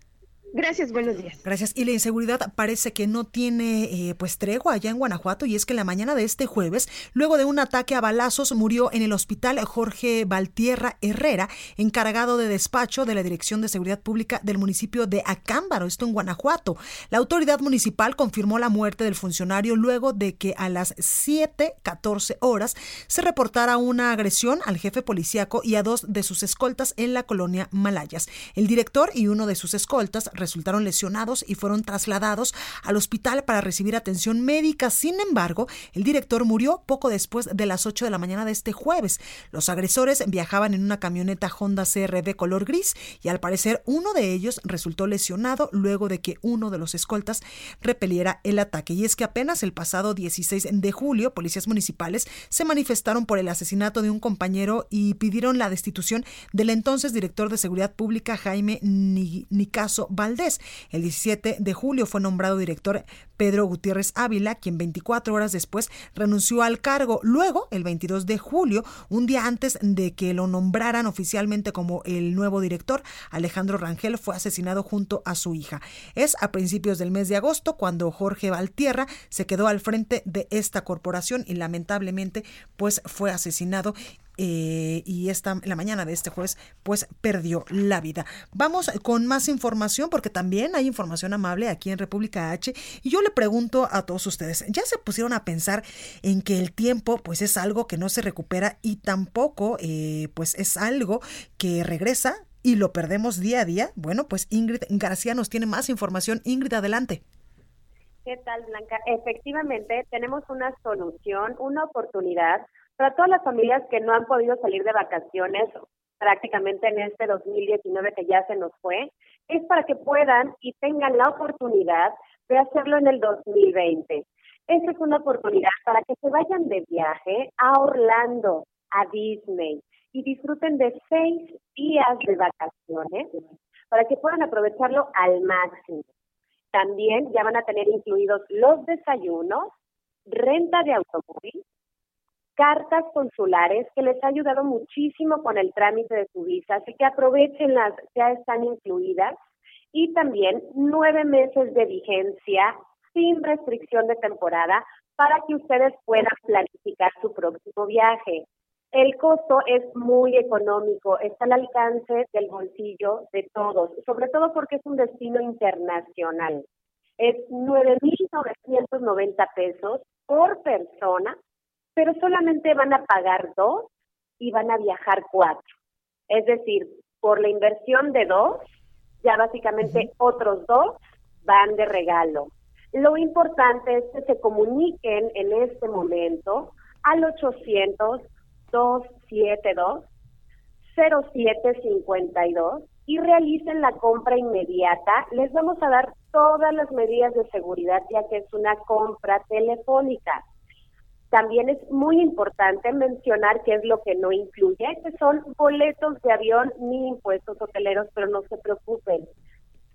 Gracias, buenos días. Gracias. Y la inseguridad parece que no tiene eh, pues tregua allá en Guanajuato y es que la mañana de este jueves, luego de un ataque a balazos, murió en el hospital Jorge Valtierra Herrera, encargado de despacho de la Dirección de Seguridad Pública del municipio de Acámbaro, esto en Guanajuato. La autoridad municipal confirmó la muerte del funcionario luego de que a las 7:14 horas se reportara una agresión al jefe policíaco y a dos de sus escoltas en la colonia Malayas. El director y uno de sus escoltas resultaron lesionados y fueron trasladados al hospital para recibir atención médica. Sin embargo, el director murió poco después de las 8 de la mañana de este jueves. Los agresores viajaban en una camioneta Honda CRV color gris y al parecer uno de ellos resultó lesionado luego de que uno de los escoltas repeliera el ataque. Y es que apenas el pasado 16 de julio, policías municipales se manifestaron por el asesinato de un compañero y pidieron la destitución del entonces director de Seguridad Pública, Jaime Nicaso El 17 de julio fue nombrado director Pedro Gutiérrez Ávila, quien 24 horas después renunció al cargo. Luego, el 22 de julio, un día antes de que lo nombraran oficialmente como el nuevo director, Alejandro Rangel fue asesinado junto a su hija. Es a principios del mes de agosto cuando Jorge Valtierra se quedó al frente de esta corporación y lamentablemente pues fue asesinado eh, y esta la mañana de este jueves pues perdió la vida. Vamos con más información porque también hay información amable aquí en República H y yo le pregunto a todos ustedes, ¿ya se pusieron a pensar en que el tiempo pues es algo que no se recupera y tampoco eh, pues es algo que regresa y lo perdemos día a día? Bueno, pues Ingrid García nos tiene más información. Ingrid, adelante. ¿Qué tal, Blanca? Efectivamente, tenemos una solución, una oportunidad para todas las familias que no han podido salir de vacaciones prácticamente en este 2019 que ya se nos fue, es para que puedan y tengan la oportunidad de hacerlo en el 2020. Esa es una oportunidad para que se vayan de viaje a Orlando, a Disney y disfruten de seis días de vacaciones para que puedan aprovecharlo al máximo. También ya van a tener incluidos los desayunos, renta de automóvil, cartas consulares que les ha ayudado muchísimo con el trámite de su visa, así que aprovechen las, ya están incluidas, y también nueve meses de vigencia sin restricción de temporada para que ustedes puedan planificar su próximo viaje. El costo es muy económico, está al alcance del bolsillo de todos, sobre todo porque es un destino internacional. Es 9.990 pesos por persona pero solamente van a pagar dos y van a viajar cuatro. Es decir, por la inversión de dos, ya básicamente otros dos van de regalo. Lo importante es que se comuniquen en este momento al 800 272 0752 y realicen la compra inmediata. Les vamos a dar todas las medidas de seguridad ya que es una compra telefónica. También es muy importante mencionar qué es lo que no incluye, que son boletos de avión ni impuestos hoteleros, pero no se preocupen.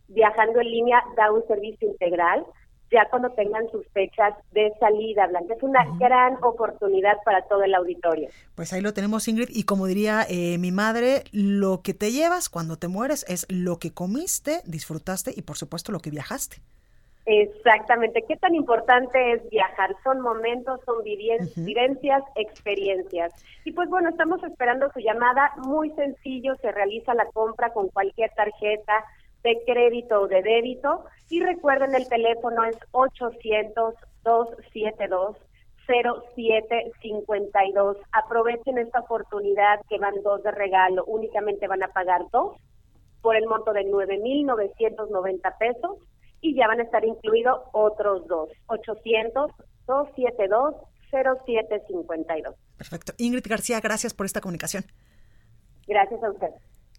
Viajando en línea da un servicio integral, ya cuando tengan sus fechas de salida, Blanca. Es una gran oportunidad para todo el auditorio. Pues ahí lo tenemos, Ingrid. Y como diría eh, mi madre, lo que te llevas cuando te mueres es lo que comiste, disfrutaste y por supuesto lo que viajaste. Exactamente. ¿Qué tan importante es viajar? Son momentos, son vivencias, experiencias. Y pues bueno, estamos esperando su llamada. Muy sencillo, se realiza la compra con cualquier tarjeta de crédito o de débito. Y recuerden, el teléfono es 800-272-0752. Aprovechen esta oportunidad que van dos de regalo. Únicamente van a pagar dos por el monto de 9.990 pesos y ya van a estar incluidos otros dos, 800-272-0752. Perfecto. Ingrid García, gracias por esta comunicación. Gracias a usted.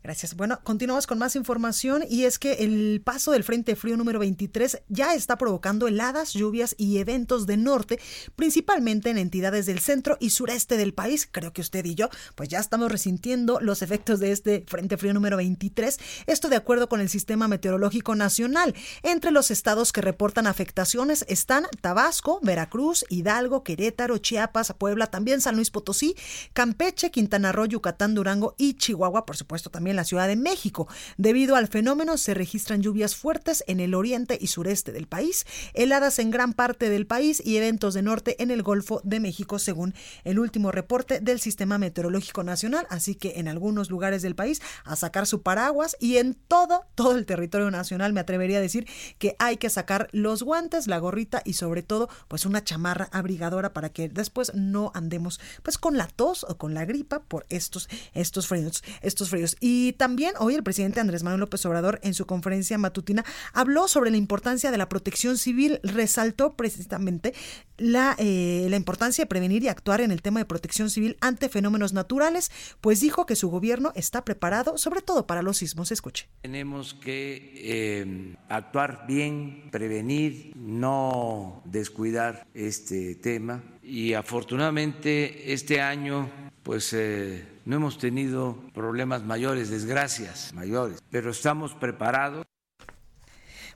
Gracias. Bueno, continuamos con más información y es que el paso del Frente Frío número 23 ya está provocando heladas, lluvias y eventos de norte, principalmente en entidades del centro y sureste del país. Creo que usted y yo pues ya estamos resintiendo los efectos de este Frente Frío número 23, esto de acuerdo con el Sistema Meteorológico Nacional. Entre los estados que reportan afectaciones están Tabasco, Veracruz, Hidalgo, Querétaro, Chiapas, Puebla, también San Luis Potosí, Campeche, Quintana Roo, Yucatán, Durango y Chihuahua, por supuesto también la Ciudad de México. Debido al fenómeno se registran lluvias fuertes en el oriente y sureste del país, heladas en gran parte del país y eventos de norte en el Golfo de México, según el último reporte del Sistema Meteorológico Nacional. Así que en algunos lugares del país a sacar su paraguas y en todo, todo el territorio nacional me atrevería a decir que hay que sacar los guantes, la gorrita y sobre todo pues una chamarra abrigadora para que después no andemos pues con la tos o con la gripa por estos, estos fríos, estos fríos. Y Y también hoy el presidente Andrés Manuel López Obrador en su conferencia matutina habló sobre la importancia de la protección civil, resaltó precisamente la, eh, la importancia de prevenir y actuar en el tema de protección civil ante fenómenos naturales, pues dijo que su gobierno está preparado sobre todo para los sismos. Escuche. Tenemos que eh, actuar bien, prevenir, no descuidar este tema y afortunadamente este año pues eh, no hemos tenido problemas mayores, desgracias mayores, pero estamos preparados.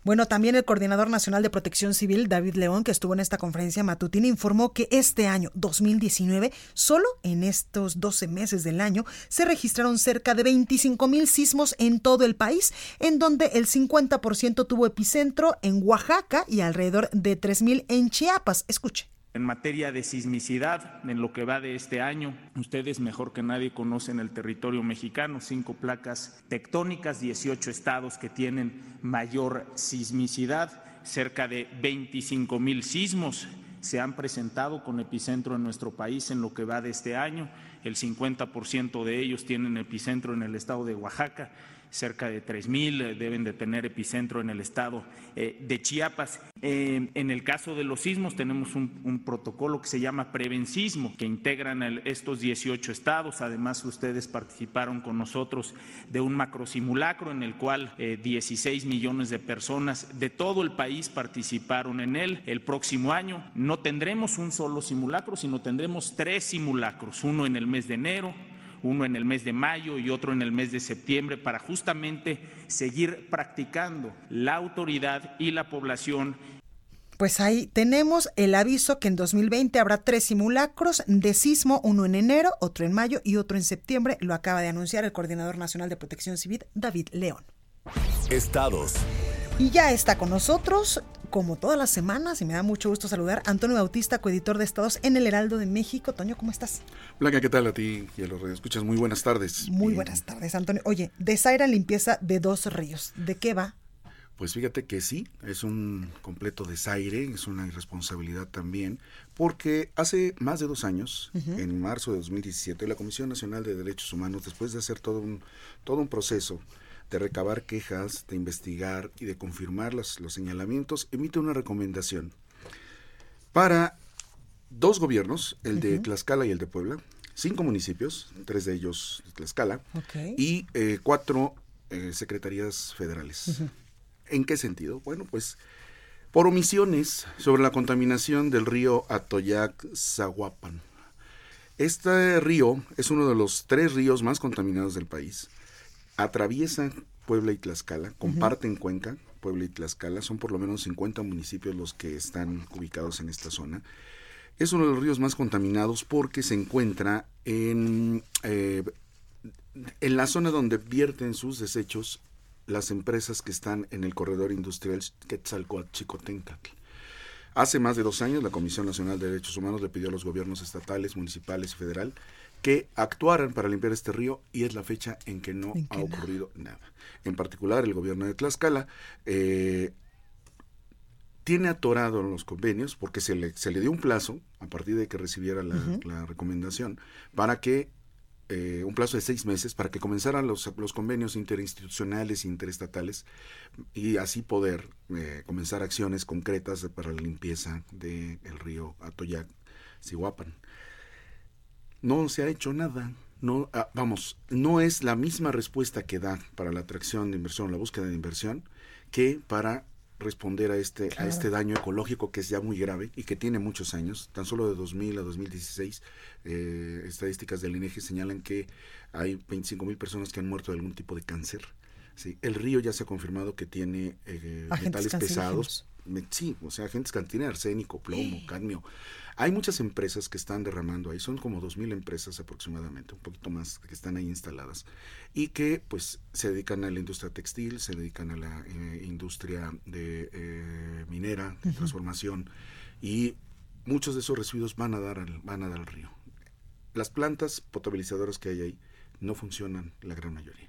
Bueno, también el Coordinador Nacional de Protección Civil, David León, que estuvo en esta conferencia matutina, informó que este año 2019, solo en estos 12 meses del año, se registraron cerca de 25 mil sismos en todo el país, en donde el 50% tuvo epicentro en Oaxaca y alrededor de 3 mil en Chiapas. Escuche. En materia de sismicidad, en lo que va de este año, ustedes mejor que nadie conocen el territorio mexicano, cinco placas tectónicas, 18 estados que tienen mayor sismicidad, cerca de 25 mil sismos se han presentado con epicentro en nuestro país en lo que va de este año. El 50% de ellos tienen epicentro en el estado de Oaxaca cerca de 3.000 eh, deben de tener epicentro en el estado eh, de Chiapas. Eh, en el caso de los sismos tenemos un, protocolo que se llama Prevencismo, que integran estos 18 estados. Además, ustedes participaron con nosotros de un macrosimulacro en el cual 16 millones de personas de todo el país participaron en él. El próximo año no tendremos un solo simulacro, sino tendremos tres simulacros, uno en el mes de enero, uno en el mes de mayo y otro en el mes de septiembre, para justamente seguir practicando la autoridad y la población pues ahí tenemos el aviso que en 2020 habrá tres simulacros de sismo, uno en enero, otro en mayo y otro en septiembre. Lo acaba de anunciar el Coordinador Nacional de Protección Civil, David León. Estados. Y ya está con nosotros, como todas las semanas, y me da mucho gusto saludar, Antonio Bautista, coeditor de Estados en el Heraldo de México. Toño, ¿cómo estás? Blanca, ¿qué tal a ti y a los escuchas? Muy buenas tardes. Muy buenas tardes, Antonio. Oye, desaira limpieza de dos ríos. ¿De qué va? Pues fíjate que sí, es un completo desaire, es una irresponsabilidad también, porque hace más de dos años, en marzo de 2017, la Comisión Nacional de Derechos Humanos, después de hacer todo un, todo un proceso, de recabar quejas, de investigar y de confirmar los, los señalamientos, emite una recomendación para dos gobiernos, el de Tlaxcala y el de Puebla, cinco municipios, tres de ellos de Tlaxcala, y eh, cuatro eh, secretarías federales. ¿En qué sentido? Bueno, pues por omisiones sobre la contaminación del río Atoyac-Zahuapan. Este río es uno de los tres ríos más contaminados del país atraviesa Puebla y Tlaxcala, comparten cuenca, Puebla y Tlaxcala, son por lo menos 50 municipios los que están ubicados en esta zona. Es uno de los ríos más contaminados porque se encuentra en, eh, en la zona donde vierten sus desechos las empresas que están en el corredor industrial Quetzalcoatl-Chicotencatl. Hace más de dos años, la Comisión Nacional de Derechos Humanos le pidió a los gobiernos estatales, municipales y federal que actuaran para limpiar este río y es la fecha en que no ha ocurrido nada. En particular, el gobierno de Tlaxcala eh, tiene atorado los convenios porque se le, se le dio un plazo a partir de que recibiera la, recomendación para que eh, un plazo de seis meses para que comenzaran los, los convenios interinstitucionales e interestatales y así poder eh, comenzar acciones concretas para la limpieza del río Atoyac, Sihuapan no se ha hecho nada. No, ah, vamos, no es la misma respuesta que da para la atracción de inversión, la búsqueda de inversión, que para responder a este, a este daño ecológico que es ya muy grave y que tiene muchos años. Tan solo de 2000 a 2016, eh, estadísticas del INEGI señalan que hay 25 mil personas que han muerto de algún tipo de cáncer. Sí, el río ya se ha confirmado que tiene eh, metales pesados. Sí, o sea, agentes que tiene arsénico, plomo, cadmio. Hay muchas empresas que están derramando ahí, son como 2.000 empresas aproximadamente, un poquito más que están ahí instaladas y que pues se dedican a la industria textil, se dedican a la eh, industria de eh, minera, de transformación y muchos de esos residuos van a dar al, van a dar al río. Las plantas potabilizadoras que hay ahí no funcionan la gran mayoría.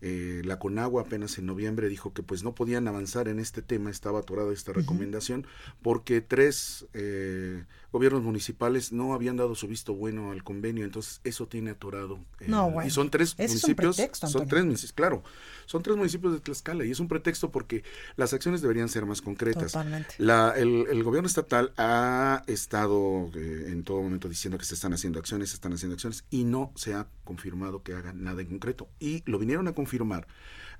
Eh, la Conagua apenas en noviembre dijo que pues no podían avanzar en este tema, estaba atorada esta recomendación, porque tres eh, gobiernos municipales no habían dado su visto bueno al convenio, entonces eso tiene atorado. eh, No, bueno, y son tres ese es un municipios, pretexto, son tres municipios, claro, son tres municipios de Tlaxcala y es un pretexto porque las acciones deberían ser más concretas. Totalmente. La, el, el gobierno estatal ha estado eh, en todo momento diciendo que se están haciendo acciones, se están haciendo acciones y no se ha confirmado que hagan nada en concreto. Y lo vinieron a confirmar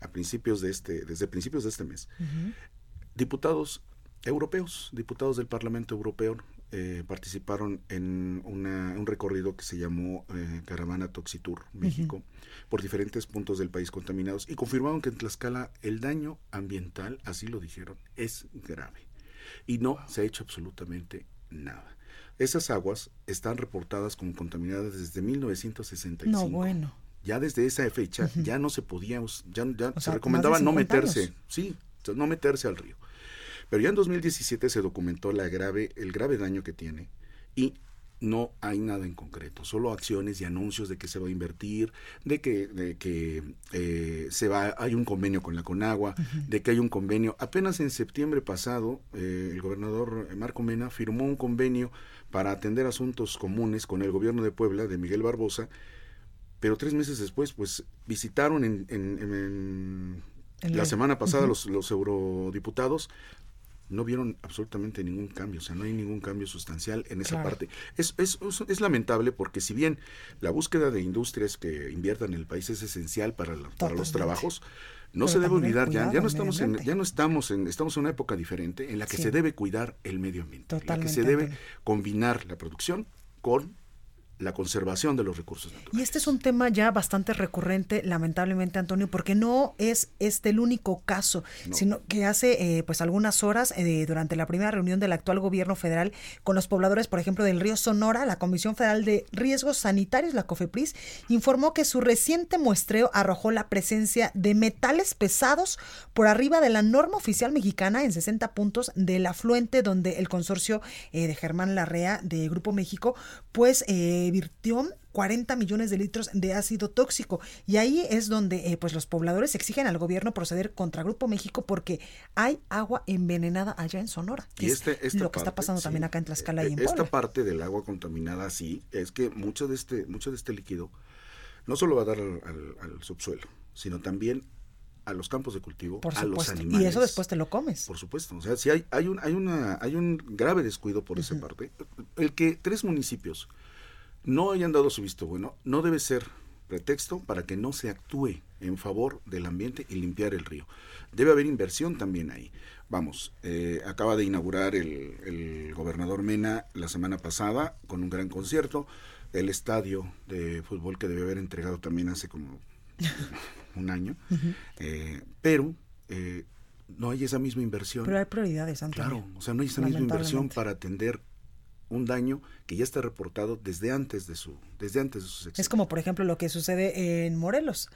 a principios de este, desde principios de este mes. Diputados europeos, diputados del Parlamento Europeo eh, participaron en una- un recorrido que se llamó eh, Caravana Toxitur México por diferentes puntos del país contaminados y confirmaron que en Tlaxcala el daño ambiental, así lo dijeron, es grave y no se ha hecho absolutamente nada. Esas aguas están reportadas como contaminadas desde 1965. No, bueno. Ya desde esa fecha ya no se podía, ya, ya se sea, recomendaba no 50 meterse, años. sí, no meterse al río. Pero ya en 2017 se documentó la grave, el grave daño que tiene y no hay nada en concreto, solo acciones y anuncios de que se va a invertir, de que, de que eh, se va, hay un convenio con la Conagua, de que hay un convenio. Apenas en septiembre pasado, eh, el gobernador Marco Mena firmó un convenio para atender asuntos comunes con el gobierno de Puebla, de Miguel Barbosa, pero tres meses después, pues visitaron en, en- en- En la semana pasada los, los eurodiputados no vieron absolutamente ningún cambio, o sea, no hay ningún cambio sustancial en esa Claro. parte. Es, es, es- lamentable porque si bien la búsqueda de industrias que inviertan en el país es esencial para, la- para los trabajos, no Pero se debe olvidar, ya, ya no estamos en, ya no estamos en, estamos en una época diferente en la que Sí. se debe cuidar el medio ambiente, en la que se debe combinar la producción con la conservación de los recursos naturales. Y este es un tema ya bastante recurrente, lamentablemente, Antonio, porque no es este el único caso, No. sino que hace eh, pues algunas horas, eh, durante la primera reunión del actual gobierno federal con los pobladores, por ejemplo, del río Sonora, la Comisión Federal de Riesgos Sanitarios, la COFEPRIS, informó que su reciente muestreo arrojó la presencia de metales pesados por arriba de la norma oficial mexicana en 60 puntos del afluente donde el consorcio eh, de Germán Larrea de Grupo México, pues eh, virtió 40 millones de litros de ácido tóxico. Y ahí es donde eh, pues los pobladores exigen al gobierno proceder contra Grupo México porque hay agua envenenada allá en Sonora. que Y es este- esta lo que está pasando sí, también acá en Tlaxcala y eh, en Esta Puebla. parte del agua contaminada, sí, es que mucho de este, mucho de este líquido no solo va a dar al, al- al subsuelo, sino también a los campos de cultivo, Por a los animales. Y eso después te lo comes. Por supuesto. O sea, si hay, hay un, hay una, hay un grave descuido por esa parte. El que tres municipios no hayan dado su visto bueno, no debe ser pretexto para que no se actúe en favor del ambiente y limpiar el río. Debe haber inversión también ahí. Vamos, eh, acaba de inaugurar el, el gobernador Mena la semana pasada con un gran concierto, el estadio de fútbol que debe haber entregado también hace como un año, eh, pero eh, no hay esa misma inversión. Pero hay prioridades, Antonio. Claro, o sea, no hay esa misma inversión para atender un daño que ya está reportado desde antes de su, desde antes de sus Es como, por ejemplo, lo que sucede en Morelos.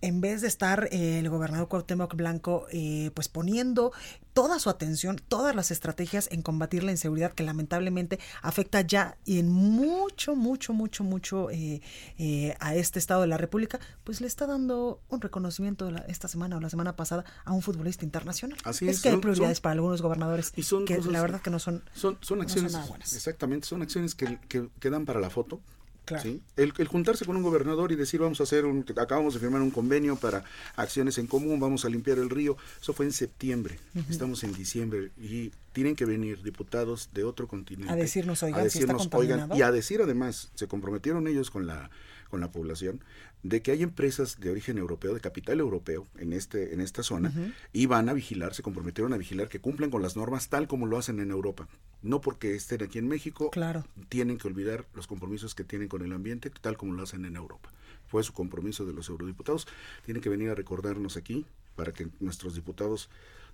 En vez de estar eh, el gobernador Cuauhtémoc Blanco eh, pues poniendo toda su atención, todas las estrategias en combatir la inseguridad que lamentablemente afecta ya y en mucho, mucho, mucho, mucho eh, eh, a este estado de la República, pues le está dando un reconocimiento de la- esta semana o la semana pasada a un futbolista internacional. Así es es, que hay prioridades son- para algunos gobernadores y son que cosas- la verdad que no son, son, son no acciones, nada buenas. exactamente, son acciones que, que, que dan para la foto. Claro. ¿sí? El, el juntarse con un gobernador y decir vamos a hacer un, acabamos de firmar un convenio para acciones en común, vamos a limpiar el río, eso fue en septiembre, estamos en diciembre y tienen que venir diputados de otro continente A decirnos, oigan, a si está decirnos, oigan, contaminado. y a decir además, se comprometieron ellos con la con la población de que hay empresas de origen europeo, de capital europeo en este en esta zona y van a vigilar, se comprometieron a vigilar que cumplan con las normas tal como lo hacen en Europa. No porque estén aquí en México, Claro. tienen que olvidar los compromisos que tienen con el ambiente tal como lo hacen en Europa. Fue su compromiso de los eurodiputados. Tienen que venir a recordarnos aquí para que nuestros diputados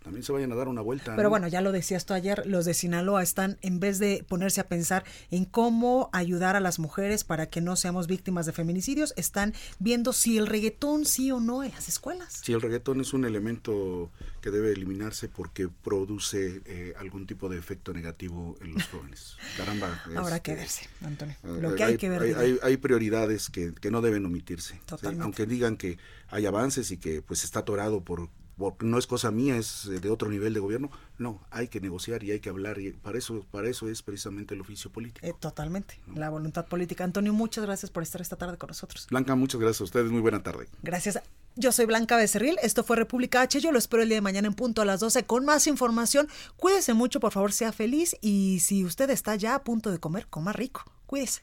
también se vayan a dar una vuelta. Pero bueno, ya lo decías tú ayer, los de Sinaloa están, en vez de ponerse a pensar en cómo ayudar a las mujeres para que no seamos víctimas de feminicidios, están viendo si el reggaetón sí o no en las escuelas. Sí, el reggaetón es un elemento que debe eliminarse porque produce eh, algún tipo de efecto negativo en los jóvenes. Caramba. Habrá que verse, Antonio. Eh, lo que hay, que ver. Hay, hay, prioridades que, que, no deben omitirse. Aunque digan que hay avances y que pues está atorado por porque no es cosa mía, es de otro nivel de gobierno. No, hay que negociar y hay que hablar y para eso, para eso es precisamente el oficio político. Eh, totalmente, la voluntad política. Antonio, muchas gracias por estar esta tarde con nosotros. Blanca, muchas gracias a ustedes, muy buena tarde. Gracias. Yo soy Blanca Becerril, esto fue República H, yo lo espero el día de mañana en punto a las 12 con más información. Cuídese mucho, por favor, sea feliz y si usted está ya a punto de comer, coma rico. Cuídese.